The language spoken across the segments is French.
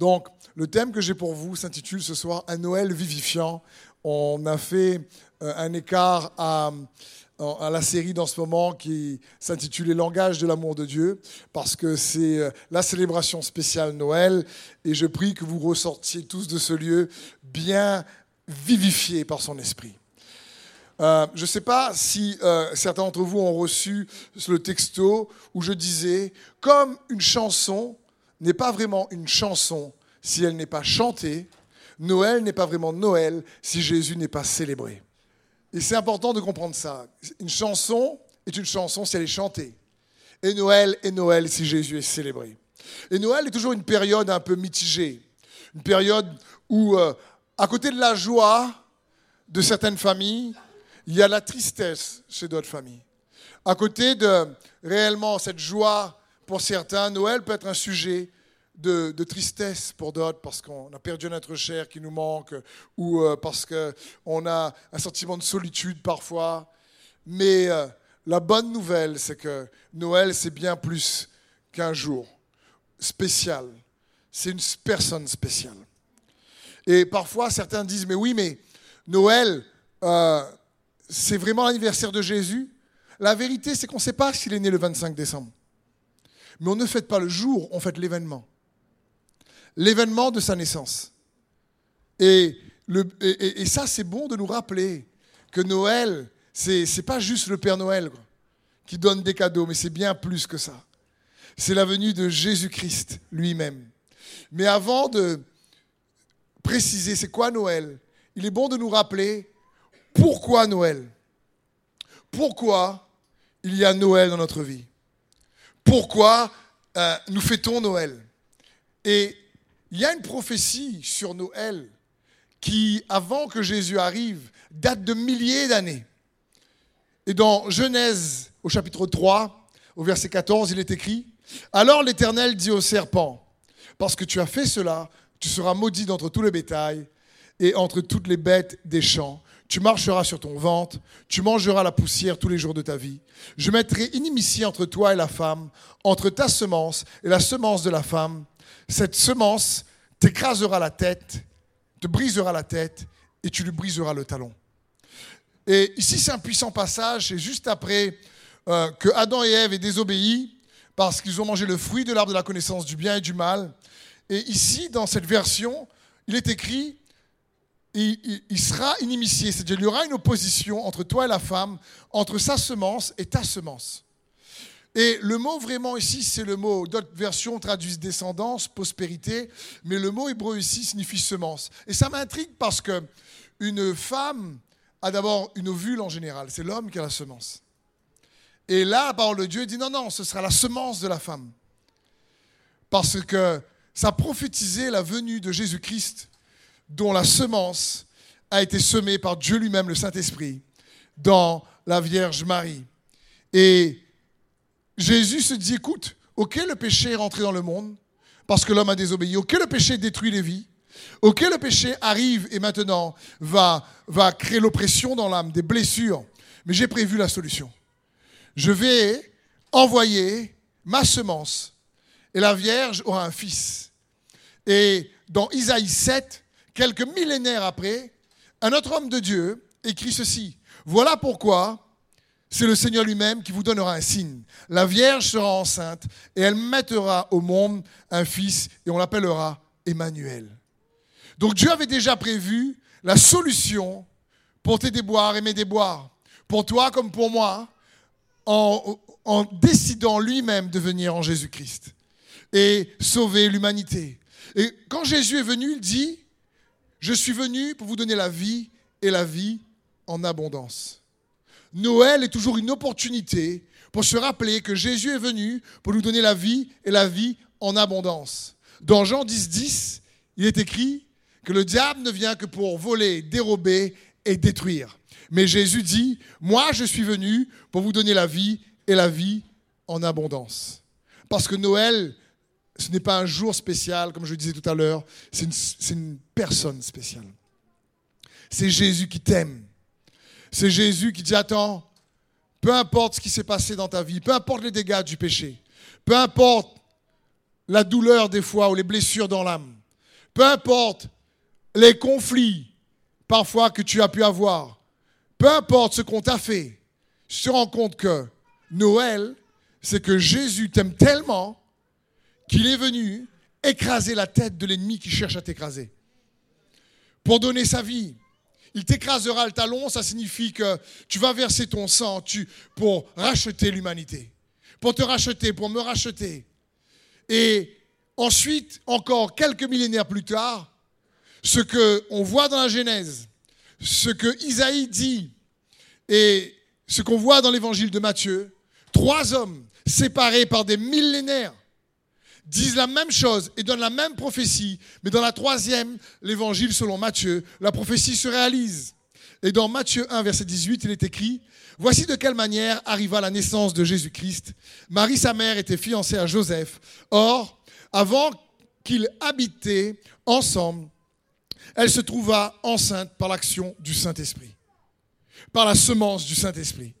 Donc, le thème que j'ai pour vous s'intitule ce soir Un Noël vivifiant. On a fait euh, un écart à, la série dans ce moment qui s'intitule Les langages de l'amour de Dieu, parce que c'est euh, la célébration spéciale Noël, et je prie que vous ressortiez tous de ce lieu bien vivifiés par son esprit. Euh, je ne sais pas si certains d'entre vous ont reçu le texto où je disais, comme une chanson n'est pas vraiment une chanson si elle n'est pas chantée, Noël n'est pas vraiment Noël si Jésus n'est pas célébré. Et c'est important de comprendre ça. Une chanson est une chanson si elle est chantée. Et Noël est Noël si Jésus est célébré. Et Noël est toujours une période un peu mitigée. Une période où, euh, à côté de la joie de certaines familles, il y a la tristesse chez d'autres familles. À côté de réellement cette joie pour certains, Noël peut être un sujet de, tristesse pour d'autres parce qu'on a perdu notre chair qui nous manque ou euh, parce qu'on a un sentiment de solitude parfois. Mais euh, la bonne nouvelle, c'est que Noël, c'est bien plus qu'un jour spécial. C'est une personne spéciale. Et parfois, certains disent, mais oui, mais Noël, euh, c'est vraiment l'anniversaire de Jésus? La vérité, c'est qu'on ne sait pas s'il est né le 25 décembre. Mais on ne fête pas le jour, on fête l'événement l'événement de sa naissance. Et, ça, c'est bon de nous rappeler que Noël, c'est n'est pas juste le Père Noël qui donne des cadeaux, mais c'est bien plus que ça. C'est la venue de Jésus-Christ lui-même. Mais avant de préciser c'est quoi Noël, il est bon de nous rappeler pourquoi Noël. Pourquoi il y a Noël dans notre vie. Pourquoi euh, nous fêtons Noël. Et il y a une prophétie sur Noël qui, avant que Jésus arrive, date de milliers d'années. Et dans Genèse, au chapitre 3, au verset 14, il est écrit, Alors l'Éternel dit au serpent, parce que tu as fait cela, tu seras maudit d'entre tout le bétail et entre toutes les bêtes des champs. Tu marcheras sur ton ventre, tu mangeras la poussière tous les jours de ta vie. Je mettrai inimitié entre toi et la femme, entre ta semence et la semence de la femme cette semence t'écrasera la tête, te brisera la tête et tu lui briseras le talon. Et ici, c'est un puissant passage, c'est juste après euh, que Adam et Ève aient désobéi parce qu'ils ont mangé le fruit de l'arbre de la connaissance du bien et du mal. Et ici, dans cette version, il est écrit, il, sera inimitié, c'est-à-dire il y aura une opposition entre toi et la femme, entre sa semence et ta semence. Et le mot vraiment ici, c'est le mot, d'autres versions traduisent descendance, prospérité, mais le mot hébreu ici signifie semence. Et ça m'intrigue parce que une femme a d'abord une ovule en général, c'est l'homme qui a la semence. Et là, la parole de Dieu dit non, non, ce sera la semence de la femme. Parce que ça prophétisait la venue de Jésus-Christ, dont la semence a été semée par Dieu lui-même, le Saint-Esprit, dans la Vierge Marie. Et Jésus se dit, écoute, ok, le péché est rentré dans le monde parce que l'homme a désobéi. Ok, le péché détruit les vies. Ok, le péché arrive et maintenant va, va créer l'oppression dans l'âme, des blessures. Mais j'ai prévu la solution. Je vais envoyer ma semence et la Vierge aura un fils. Et dans Isaïe 7, quelques millénaires après, un autre homme de Dieu écrit ceci. Voilà pourquoi c'est le Seigneur lui-même qui vous donnera un signe. La Vierge sera enceinte et elle mettra au monde un fils et on l'appellera Emmanuel. Donc Dieu avait déjà prévu la solution pour tes déboires et mes déboires, pour toi comme pour moi, en, en décidant lui-même de venir en Jésus-Christ et sauver l'humanité. Et quand Jésus est venu, il dit, je suis venu pour vous donner la vie et la vie en abondance. Noël est toujours une opportunité pour se rappeler que Jésus est venu pour nous donner la vie et la vie en abondance. Dans Jean 10, 10, il est écrit que le diable ne vient que pour voler, dérober et détruire. Mais Jésus dit, moi je suis venu pour vous donner la vie et la vie en abondance. Parce que Noël, ce n'est pas un jour spécial, comme je le disais tout à l'heure, c'est une, personne spéciale. C'est Jésus qui t'aime. C'est Jésus qui dit, attends, peu importe ce qui s'est passé dans ta vie, peu importe les dégâts du péché, peu importe la douleur des fois ou les blessures dans l'âme, peu importe les conflits parfois que tu as pu avoir, peu importe ce qu'on t'a fait, je te rends compte que Noël, c'est que Jésus t'aime tellement qu'il est venu écraser la tête de l'ennemi qui cherche à t'écraser. Pour donner sa vie. Il t'écrasera le talon, ça signifie que tu vas verser ton sang pour racheter l'humanité. Pour te racheter, pour me racheter. Et ensuite, encore quelques millénaires plus tard, ce que on voit dans la Genèse, ce que Isaïe dit et ce qu'on voit dans l'évangile de Matthieu, trois hommes séparés par des millénaires disent la même chose et donnent la même prophétie, mais dans la troisième, l'évangile selon Matthieu, la prophétie se réalise. Et dans Matthieu 1, verset 18, il est écrit, Voici de quelle manière arriva la naissance de Jésus-Christ. Marie, sa mère, était fiancée à Joseph. Or, avant qu'ils habitaient ensemble, elle se trouva enceinte par l'action du Saint-Esprit, par la semence du Saint-Esprit.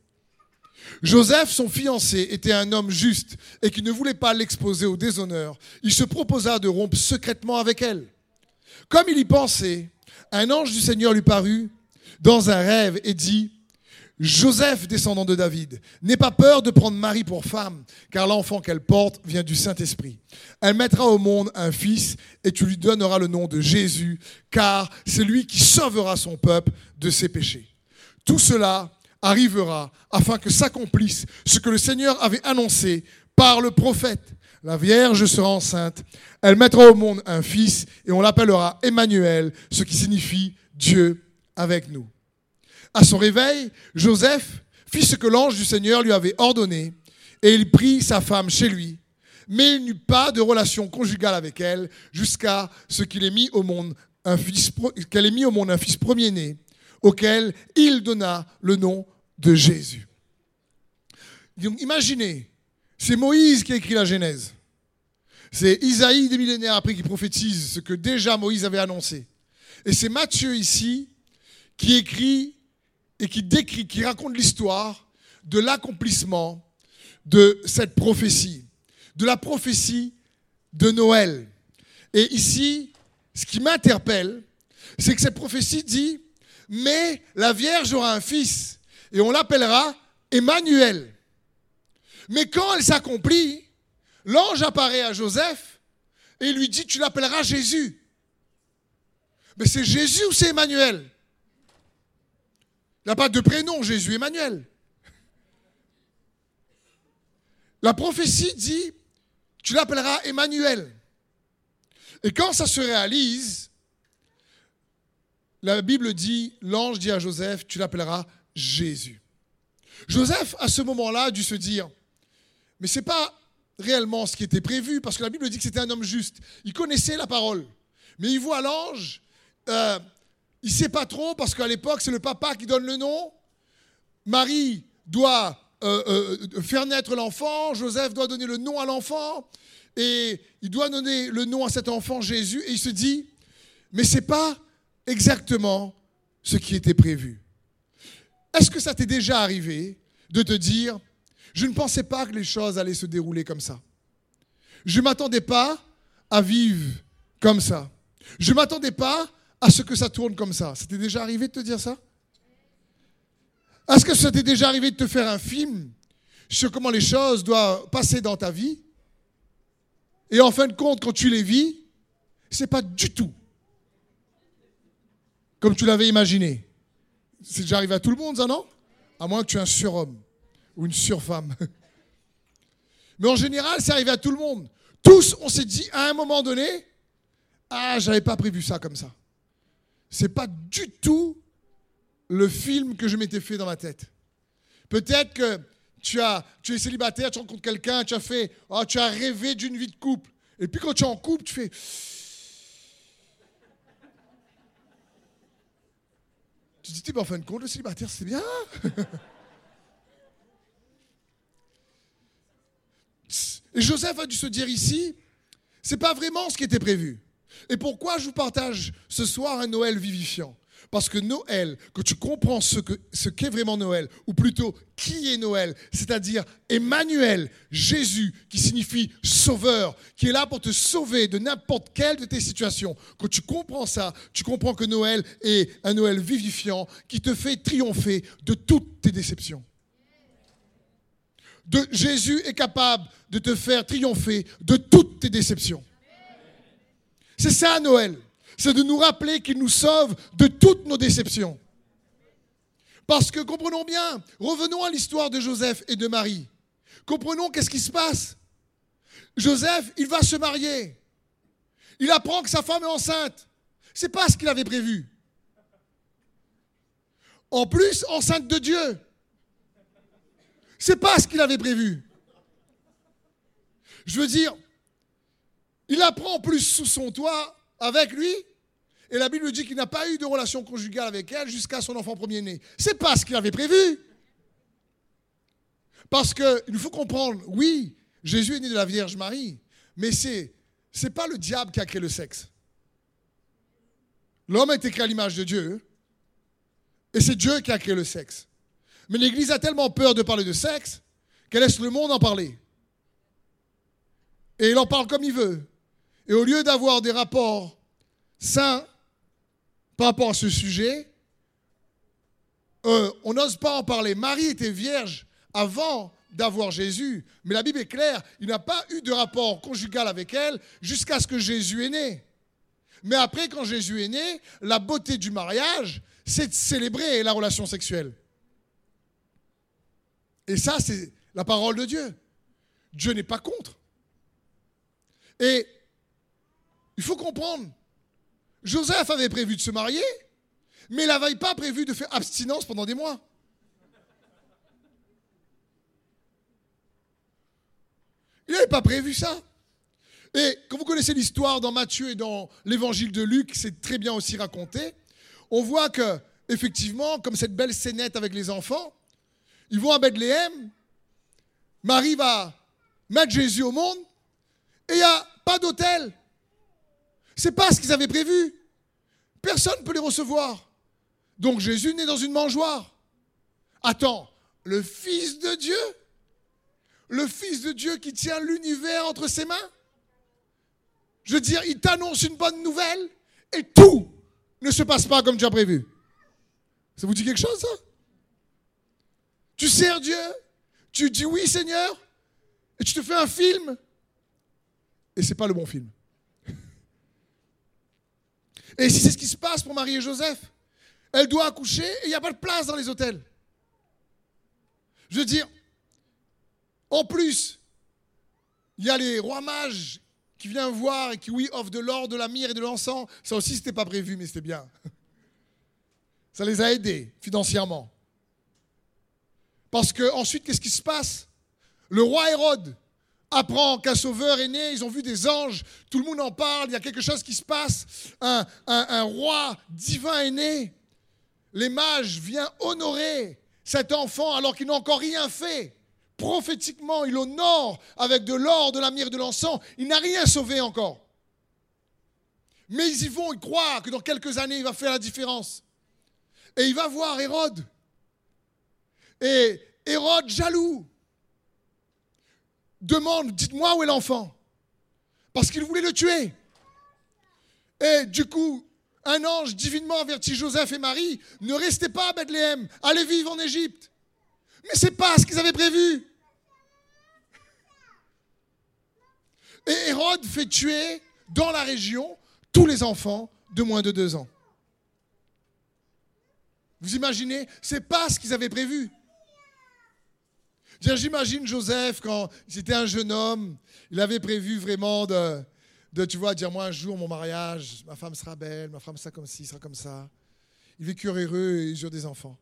Joseph, son fiancé, était un homme juste et qui ne voulait pas l'exposer au déshonneur. Il se proposa de rompre secrètement avec elle. Comme il y pensait, un ange du Seigneur lui parut dans un rêve et dit, Joseph, descendant de David, n'aie pas peur de prendre Marie pour femme, car l'enfant qu'elle porte vient du Saint-Esprit. Elle mettra au monde un fils, et tu lui donneras le nom de Jésus, car c'est lui qui sauvera son peuple de ses péchés. Tout cela arrivera afin que s'accomplisse ce que le Seigneur avait annoncé par le prophète. La Vierge sera enceinte, elle mettra au monde un fils et on l'appellera Emmanuel, ce qui signifie Dieu avec nous. À son réveil, Joseph fit ce que l'ange du Seigneur lui avait ordonné et il prit sa femme chez lui. Mais il n'eut pas de relation conjugale avec elle jusqu'à ce qu'il ait mis au monde un fils, qu'elle ait mis au monde un fils premier-né auquel il donna le nom de Jésus. Donc imaginez, c'est Moïse qui a écrit la Genèse. C'est Isaïe des millénaires après qui prophétise ce que déjà Moïse avait annoncé. Et c'est Matthieu ici qui écrit et qui décrit, qui raconte l'histoire de l'accomplissement de cette prophétie, de la prophétie de Noël. Et ici, ce qui m'interpelle, c'est que cette prophétie dit mais la Vierge aura un fils et on l'appellera Emmanuel. Mais quand elle s'accomplit, l'ange apparaît à Joseph et lui dit, tu l'appelleras Jésus. Mais c'est Jésus ou c'est Emmanuel? Il n'y a pas de prénom, Jésus, Emmanuel. La prophétie dit, tu l'appelleras Emmanuel. Et quand ça se réalise, la Bible dit, l'ange dit à Joseph, tu l'appelleras Jésus. Joseph, à ce moment-là, a dû se dire, mais ce n'est pas réellement ce qui était prévu, parce que la Bible dit que c'était un homme juste. Il connaissait la parole. Mais il voit l'ange, euh, il ne sait pas trop, parce qu'à l'époque, c'est le papa qui donne le nom. Marie doit euh, euh, faire naître l'enfant, Joseph doit donner le nom à l'enfant, et il doit donner le nom à cet enfant Jésus, et il se dit, mais c'est pas exactement ce qui était prévu. Est-ce que ça t'est déjà arrivé de te dire, je ne pensais pas que les choses allaient se dérouler comme ça? Je ne m'attendais pas à vivre comme ça. Je ne m'attendais pas à ce que ça tourne comme ça. Ça t'est déjà arrivé de te dire ça? Est-ce que ça t'est déjà arrivé de te faire un film sur comment les choses doivent passer dans ta vie? Et en fin de compte, quand tu les vis, c'est pas du tout comme tu l'avais imaginé. C'est déjà arrivé à tout le monde, ça, non? À moins que tu es un surhomme ou une surfemme. Mais en général, c'est arrivé à tout le monde. Tous, on s'est dit à un moment donné, ah, j'avais pas prévu ça comme ça. C'est pas du tout le film que je m'étais fait dans ma tête. Peut-être que tu, as, tu es célibataire, tu rencontres quelqu'un, tu as fait, oh, tu as rêvé d'une vie de couple. Et puis quand tu es en couple, tu fais, Tu dis, en fin de compte, le célibataire, c'est bien. Et Joseph a dû se dire ici, c'est pas vraiment ce qui était prévu. Et pourquoi je vous partage ce soir un Noël vivifiant? Parce que Noël, que tu comprends ce qu'est ce vraiment Noël, ou plutôt qui est Noël, c'est-à-dire Emmanuel, Jésus, qui signifie sauveur, qui est là pour te sauver de n'importe quelle de tes situations. Quand tu comprends ça, tu comprends que Noël est un Noël vivifiant qui te fait triompher de toutes tes déceptions. Jésus est capable de te faire triompher de toutes tes déceptions. C'est ça Noël c'est de nous rappeler qu'il nous sauve de toutes nos déceptions. Parce que comprenons bien, revenons à l'histoire de Joseph et de Marie. Comprenons qu'est-ce qui se passe. Joseph, il va se marier. Il apprend que sa femme est enceinte. C'est pas ce qu'il avait prévu. En plus, enceinte de Dieu. C'est pas ce qu'il avait prévu. Je veux dire, il apprend en plus sous son toit avec lui et la Bible dit qu'il n'a pas eu de relation conjugale avec elle jusqu'à son enfant premier-né. C'est pas ce qu'il avait prévu. Parce qu'il faut comprendre, oui, Jésus est né de la Vierge Marie, mais c'est c'est pas le diable qui a créé le sexe. L'homme a été créé à l'image de Dieu, et c'est Dieu qui a créé le sexe. Mais l'Église a tellement peur de parler de sexe qu'elle laisse le monde en parler. Et il en parle comme il veut. Et au lieu d'avoir des rapports sains par rapport à ce sujet, euh, on n'ose pas en parler. Marie était vierge avant d'avoir Jésus, mais la Bible est claire, il n'a pas eu de rapport conjugal avec elle jusqu'à ce que Jésus est né. Mais après, quand Jésus est né, la beauté du mariage, c'est de célébrer la relation sexuelle. Et ça, c'est la parole de Dieu. Dieu n'est pas contre. Et il faut comprendre, Joseph avait prévu de se marier, mais il n'avait pas prévu de faire abstinence pendant des mois. Il n'avait pas prévu ça. Et quand vous connaissez l'histoire dans Matthieu et dans l'évangile de Luc, c'est très bien aussi raconté, on voit que, effectivement, comme cette belle scénette avec les enfants, ils vont à Bethléem, Marie va mettre Jésus au monde, et il n'y a pas d'hôtel. C'est pas ce qu'ils avaient prévu. Personne ne peut les recevoir. Donc Jésus naît dans une mangeoire. Attends, le Fils de Dieu? Le Fils de Dieu qui tient l'univers entre ses mains? Je veux dire, il t'annonce une bonne nouvelle et tout ne se passe pas comme tu as prévu. Ça vous dit quelque chose, ça? Tu sers Dieu, tu dis oui Seigneur, et tu te fais un film, et c'est pas le bon film. Et si c'est ce qui se passe pour Marie et Joseph, elle doit accoucher et il n'y a pas de place dans les hôtels. Je veux dire, en plus, il y a les rois mages qui viennent voir et qui, oui, offrent de l'or, de la myrrhe et de l'encens. Ça aussi, ce n'était pas prévu, mais c'était bien. Ça les a aidés financièrement. Parce que ensuite, qu'est-ce qui se passe? Le roi Hérode apprend qu'un sauveur est né, ils ont vu des anges, tout le monde en parle, il y a quelque chose qui se passe, un, roi divin est né. Les mages viennent honorer cet enfant alors qu'il n'a encore rien fait. Prophétiquement, il honore avec de l'or, de la myrrhe, de l'encens. Il n'a rien sauvé encore. Mais ils y vont, ils croient que dans quelques années, il va faire la différence. Et il va voir Hérode. Et Hérode, jaloux, demande, dites-moi où est l'enfant. Parce qu'il voulait le tuer. Et du coup, un ange divinement avertit Joseph et Marie, ne restez pas à Bethléem, allez vivre en Égypte. Mais c'est pas ce qu'ils avaient prévu. Et Hérode fait tuer dans la région tous les enfants de moins de deux ans. Vous imaginez C'est pas ce qu'ils avaient prévu. J'imagine Joseph quand c'était un jeune homme, il avait prévu vraiment de, tu vois, dire moi un jour mon mariage, ma femme sera belle, ma femme sera comme ci, sera comme ça. Il vécurent heureux et ils eurent des enfants.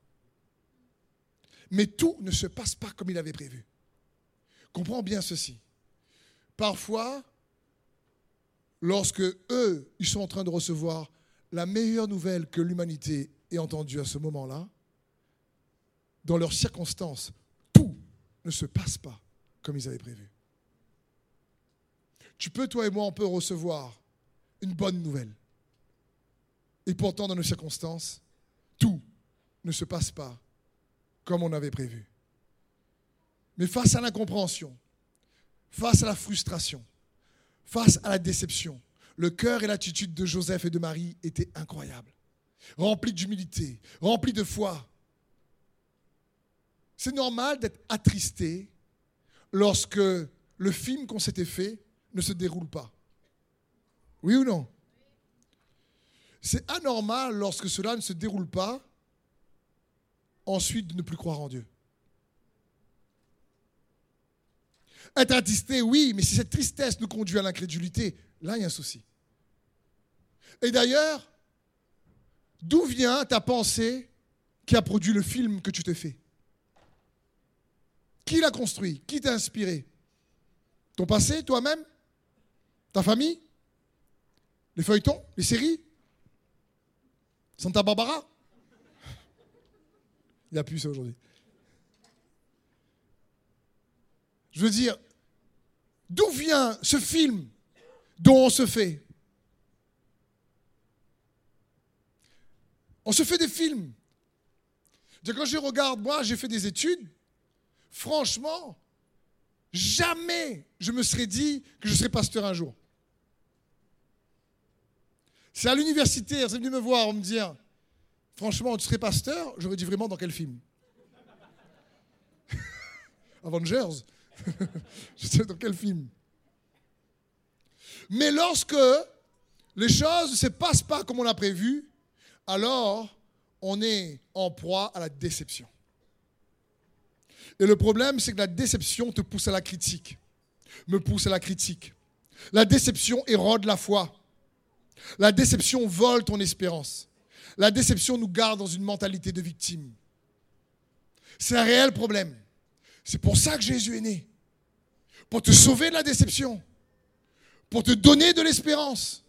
Mais tout ne se passe pas comme il avait prévu. Comprends bien ceci. Parfois, lorsque eux, ils sont en train de recevoir la meilleure nouvelle que l'humanité ait entendue à ce moment-là, dans leurs circonstances, ne se passe pas comme ils avaient prévu. Tu peux, toi et moi, on peut recevoir une bonne nouvelle. Et pourtant, dans nos circonstances, tout ne se passe pas comme on avait prévu. Mais face à l'incompréhension, face à la frustration, face à la déception, le cœur et l'attitude de Joseph et de Marie étaient incroyables, remplis d'humilité, remplis de foi. C'est normal d'être attristé lorsque le film qu'on s'était fait ne se déroule pas. Oui ou non? C'est anormal lorsque cela ne se déroule pas, ensuite de ne plus croire en Dieu. Être attristé, oui, mais si cette tristesse nous conduit à l'incrédulité, là, il y a un souci. Et d'ailleurs, d'où vient ta pensée qui a produit le film que tu t'es fait Qui l'a construit? Qui t'a inspiré? Ton passé, toi-même? Ta famille? Les feuilletons? Les séries? Santa Barbara? Il n'y a plus ça aujourd'hui. Je veux dire, d'où vient ce film dont on se fait? On se fait des films. Quand je regarde, moi, j'ai fait des études. Franchement, jamais je me serais dit que je serais pasteur un jour. C'est à l'université, vous venu me voir, me dire, franchement, tu serais pasteur? J'aurais dit vraiment dans quel film? Avengers je sais dans quel film. Mais lorsque les choses ne se passent pas comme on l'a prévu, alors on est en proie à la déception. Et le problème, c'est que la déception te pousse à la critique, me pousse à la critique. La déception érode la foi. La déception vole ton espérance. La déception nous garde dans une mentalité de victime. C'est un réel problème. C'est pour ça que Jésus est né pour te sauver de la déception, pour te donner de l'espérance,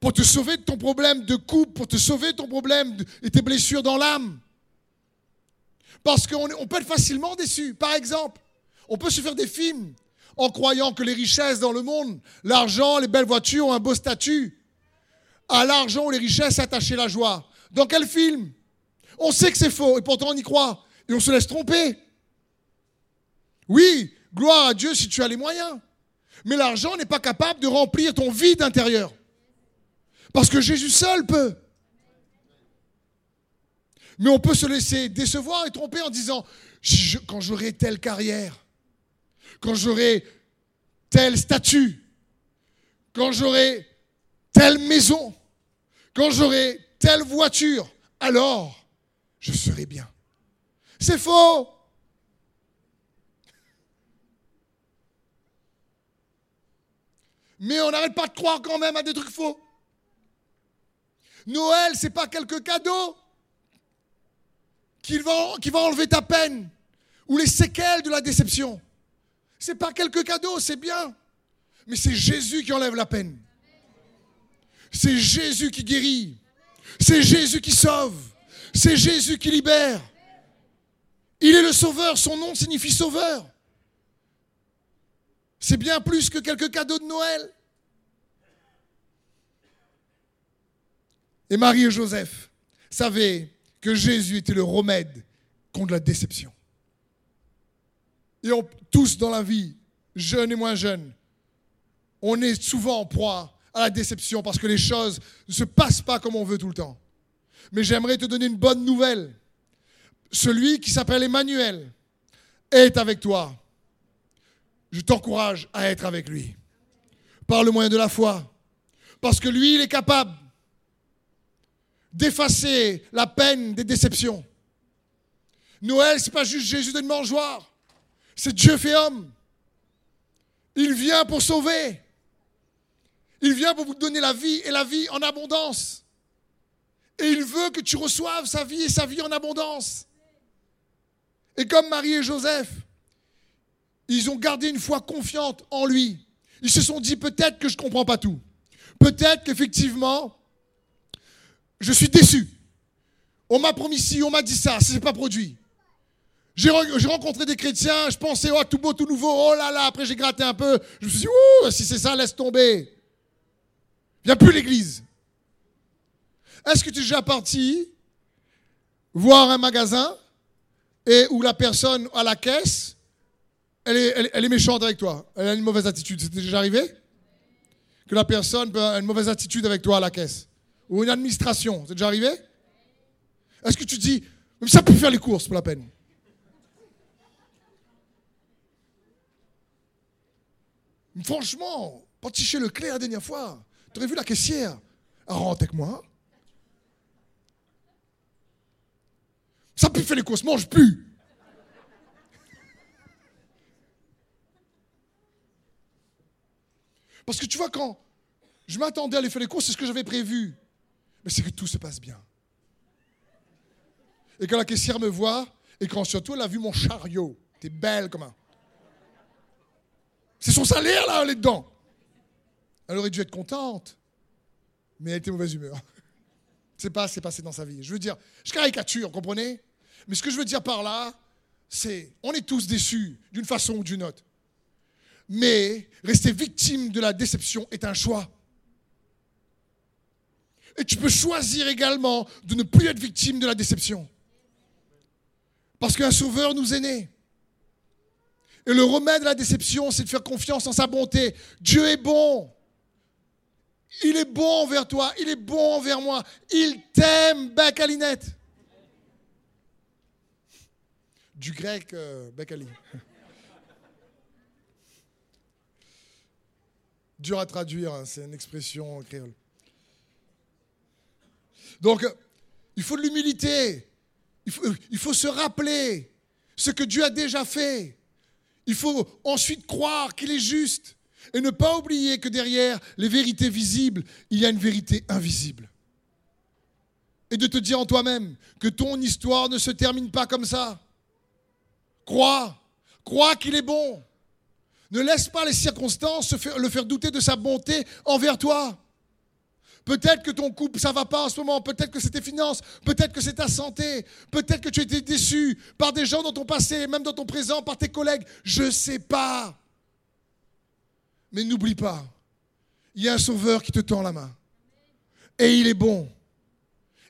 pour te sauver de ton problème de couple, pour te sauver de ton problème et tes blessures dans l'âme. Parce qu'on on peut être facilement déçu. Par exemple, on peut se faire des films en croyant que les richesses dans le monde, l'argent, les belles voitures ont un beau statut. À l'argent ou les richesses attacher la joie. Dans quel film On sait que c'est faux et pourtant on y croit. Et on se laisse tromper. Oui, Gloire à Dieu si tu as les moyens. Mais l'argent n'est pas capable de remplir ton vide intérieur. Parce que Jésus seul peut. Mais on peut se laisser décevoir et tromper en disant, quand j'aurai telle carrière, quand j'aurai tel statut, quand j'aurai telle maison, quand j'aurai telle voiture, alors je serai bien. C'est faux. Mais on n'arrête pas de croire quand même à des trucs faux. Noël, c'est pas quelques cadeaux qui va, enlever ta peine ou les séquelles de la déception. C'est pas quelques cadeaux, c'est bien. Mais c'est Jésus qui enlève la peine. C'est Jésus qui guérit. C'est Jésus qui sauve. C'est Jésus qui libère. Il est le sauveur. Son nom signifie sauveur. C'est bien plus que quelques cadeaux de Noël. Et Marie et Joseph savaient que Jésus était le remède contre la déception. Et tous dans la vie, jeunes et moins jeunes, on est souvent en proie à la déception parce que les choses ne se passent pas comme on veut tout le temps. Mais j'aimerais te donner une bonne nouvelle. Celui qui s'appelle Emmanuel est avec toi je t'encourage à être avec lui. Par le moyen de la foi. Parce que lui, il est capable d'effacer la peine des déceptions. Noël, ce n'est pas juste Jésus de mangeoire. C'est Dieu fait homme. Il vient pour sauver. Il vient pour vous donner la vie et la vie en abondance. Et il veut que tu reçoives sa vie et sa vie en abondance. Et comme Marie et Joseph, ils ont gardé une foi confiante en lui. Ils se sont dit peut-être que je ne comprends pas tout. Peut-être qu'effectivement, je suis déçu. On m'a promis ci, on m'a dit ça, ce n'est pas produit. J'ai rencontré des chrétiens, je pensais, oh, tout beau, tout nouveau, oh là là, après j'ai gratté un peu, je me suis dit, ouh, si c'est ça, laisse tomber. Viens plus l'église. Est-ce que tu es déjà parti voir un magasin et où la personne à la caisse, elle est, elle- est méchante avec toi? Elle a une mauvaise attitude. C'était déjà arrivé? Que la personne avoir une mauvaise attitude avec toi à la caisse. Ou une administration. C'est déjà arrivé? Est-ce que tu dis, mais ça peut faire les courses pour la peine? Franchement, parti chez Leclerc la dernière fois, tu aurais vu la caissière? Elle rentre avec moi. Ça peut faire les courses, mange plus. Parce que tu vois, quand je m'attendais à aller faire les courses, c'est ce que j'avais prévu. C'est que tout se passe bien. Et quand la caissière me voit, et quand surtout elle a vu mon chariot, t'es belle comme un. C'est son salaire là, elle est dedans. Elle aurait dû être contente, mais elle était mauvaise humeur. C'est pas c'est passé dans sa vie. Je veux dire, je caricature, comprenez? Mais ce que je veux dire par là, c'est on est tous déçus d'une façon ou d'une autre. Mais rester victime de la déception est un choix. Et tu peux choisir également de ne plus être victime de la déception. Parce qu'un sauveur nous est né. Et le remède à la déception, c'est de faire confiance en sa bonté. Dieu est bon. Il est bon envers toi. Il est bon envers moi. Il t'aime, bec à linette. Du grec, euh, bec à li. Dur à traduire, hein, c'est une expression créole. Donc, euh, il faut de l'humilité. Il faut, il faut se rappeler ce que Dieu a déjà fait. Il faut ensuite croire qu'il est juste et ne pas oublier que derrière les vérités visibles, il y a une vérité invisible. Et de te dire en toi-même que ton histoire ne se termine pas comme ça. Crois, crois qu'il est bon. Ne laisse pas les circonstances le faire douter de sa bonté envers toi. Peut-être que ton couple, ça va pas en ce moment. Peut-être que c'est tes finances. Peut-être que c'est ta santé. Peut-être que tu as été déçu par des gens dans ton passé, même dans ton présent, par tes collègues. Je ne sais pas. Mais n'oublie pas, il y a un sauveur qui te tend la main. Et il est bon.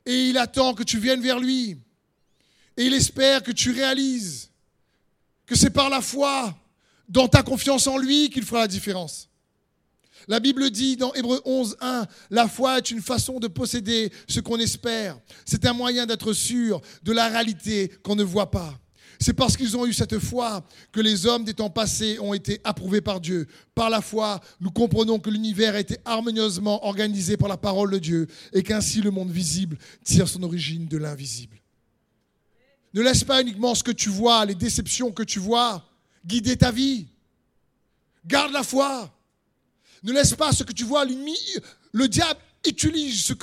Et il attend que tu viennes vers lui. Et il espère que tu réalises que c'est par la foi, dans ta confiance en lui, qu'il fera la différence. La Bible dit dans Hébreu 11, 1, la foi est une façon de posséder ce qu'on espère. C'est un moyen d'être sûr de la réalité qu'on ne voit pas. C'est parce qu'ils ont eu cette foi que les hommes des temps passés ont été approuvés par Dieu. Par la foi, nous comprenons que l'univers a été harmonieusement organisé par la parole de Dieu et qu'ainsi le monde visible tire son origine de l'invisible. Ne laisse pas uniquement ce que tu vois, les déceptions que tu vois, guider ta vie. Garde la foi. Ne laisse pas ce que tu vois, le diable utilise ce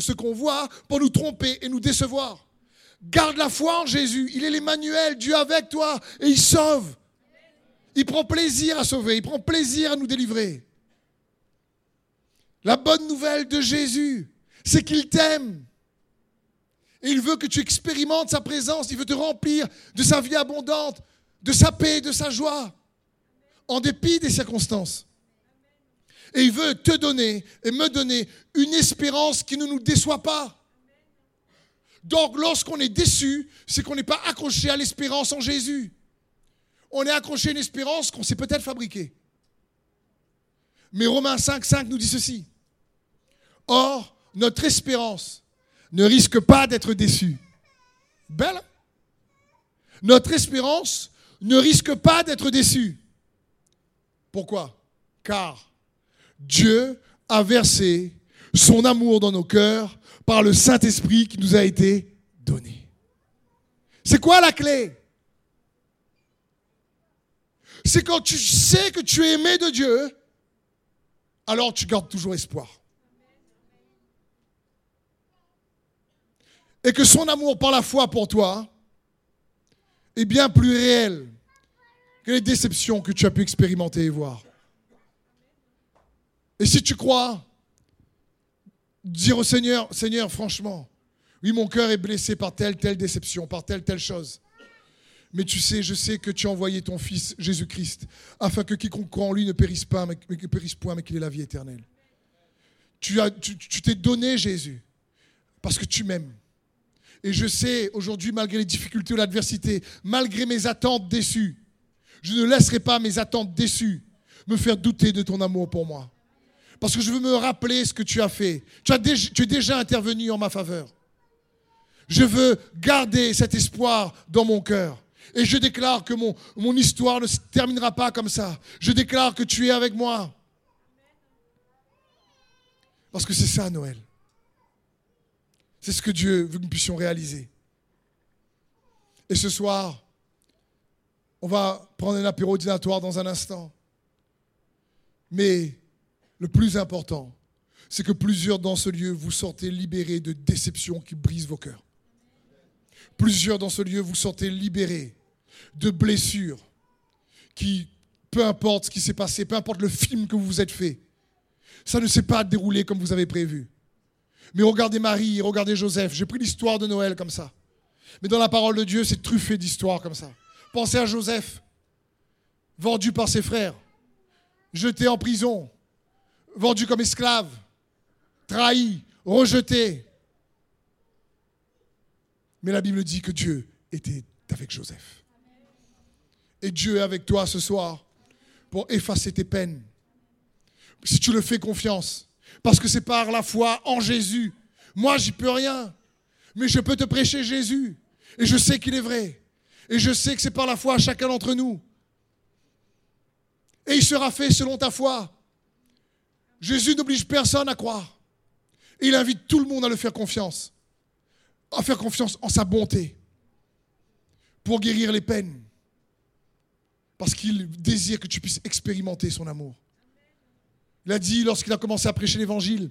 ce qu'on voit pour nous tromper et nous décevoir. Garde la foi en Jésus. Il est l'Emmanuel, Dieu avec toi, et il sauve. Il prend plaisir à sauver, il prend plaisir à nous délivrer. La bonne nouvelle de Jésus, c'est qu'il t'aime. Et il veut que tu expérimentes sa présence, il veut te remplir de sa vie abondante, de sa paix, de sa joie, en dépit des circonstances. Et il veut te donner et me donner une espérance qui ne nous déçoit pas. Donc lorsqu'on est déçu, c'est qu'on n'est pas accroché à l'espérance en Jésus. On est accroché à une espérance qu'on s'est peut-être fabriquée. Mais Romains 5, 5 nous dit ceci. Or, notre espérance ne risque pas d'être déçue. Belle hein? Notre espérance ne risque pas d'être déçue. Pourquoi? Car Dieu a versé son amour dans nos cœurs par le Saint-Esprit qui nous a été donné. C'est quoi la clé? C'est quand tu sais que tu es aimé de Dieu, alors tu gardes toujours espoir. Et que son amour par la foi pour toi est bien plus réel que les déceptions que tu as pu expérimenter et voir. Et si tu crois, dire au Seigneur, Seigneur, franchement, oui, mon cœur est blessé par telle, telle déception, par telle, telle chose. Mais tu sais, je sais que tu as envoyé ton Fils Jésus-Christ afin que quiconque croit en lui ne périsse pas, mais ne périsse point, mais qu'il ait la vie éternelle. Tu t'es donné Jésus parce que tu m'aimes. Et je sais aujourd'hui, malgré les difficultés ou l'adversité, malgré mes attentes déçues, je ne laisserai pas mes attentes déçues me faire douter de ton amour pour moi. Parce que je veux me rappeler ce que tu as fait. Tu, as tu es déjà intervenu en ma faveur. Je veux garder cet espoir dans mon cœur. Et je déclare que mon, mon histoire ne se terminera pas comme ça. Je déclare que tu es avec moi. Parce que c'est ça Noël. C'est ce que Dieu veut que nous puissions réaliser. Et ce soir, on va prendre un apéro dînatoire dans un instant. Mais le plus important, c'est que plusieurs dans ce lieu, vous sortez libérés de déceptions qui brisent vos cœurs. Plusieurs dans ce lieu, vous sortez libérés de blessures qui, peu importe ce qui s'est passé, peu importe le film que vous vous êtes fait, ça ne s'est pas déroulé comme vous avez prévu. Mais regardez Marie, regardez Joseph. J'ai pris l'histoire de Noël comme ça. Mais dans la parole de Dieu, c'est truffé d'histoires comme ça. Pensez à Joseph, vendu par ses frères, jeté en prison, vendu comme esclave, trahi, rejeté. Mais la Bible dit que Dieu était avec Joseph. Et Dieu est avec toi ce soir pour effacer tes peines. Si tu le fais confiance. Parce que c'est par la foi en Jésus. Moi, j'y peux rien. Mais je peux te prêcher Jésus. Et je sais qu'il est vrai. Et je sais que c'est par la foi à chacun d'entre nous. Et il sera fait selon ta foi. Jésus n'oblige personne à croire. il invite tout le monde à le faire confiance. À faire confiance en sa bonté. Pour guérir les peines. Parce qu'il désire que tu puisses expérimenter son amour. Il a dit lorsqu'il a commencé à prêcher l'évangile,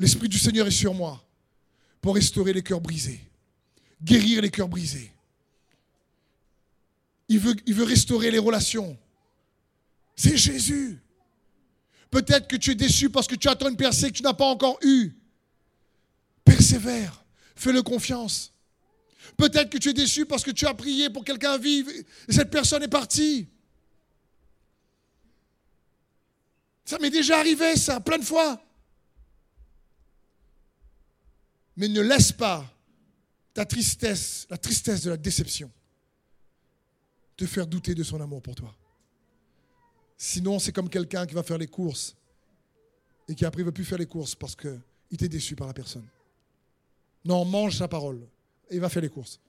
l'Esprit du Seigneur est sur moi pour restaurer les cœurs brisés, guérir les cœurs brisés. Il veut, il veut restaurer les relations. C'est Jésus. Peut-être que tu es déçu parce que tu attends une percée que tu n'as pas encore eue. Persévère, fais-le confiance. Peut-être que tu es déçu parce que tu as prié pour quelqu'un vivre et cette personne est partie. Ça m'est déjà arrivé, ça, plein de fois. Mais ne laisse pas ta tristesse, la tristesse de la déception, te faire douter de son amour pour toi. Sinon, c'est comme quelqu'un qui va faire les courses et qui après ne veut plus faire les courses parce qu'il était déçu par la personne. Non, mange sa parole et va faire les courses.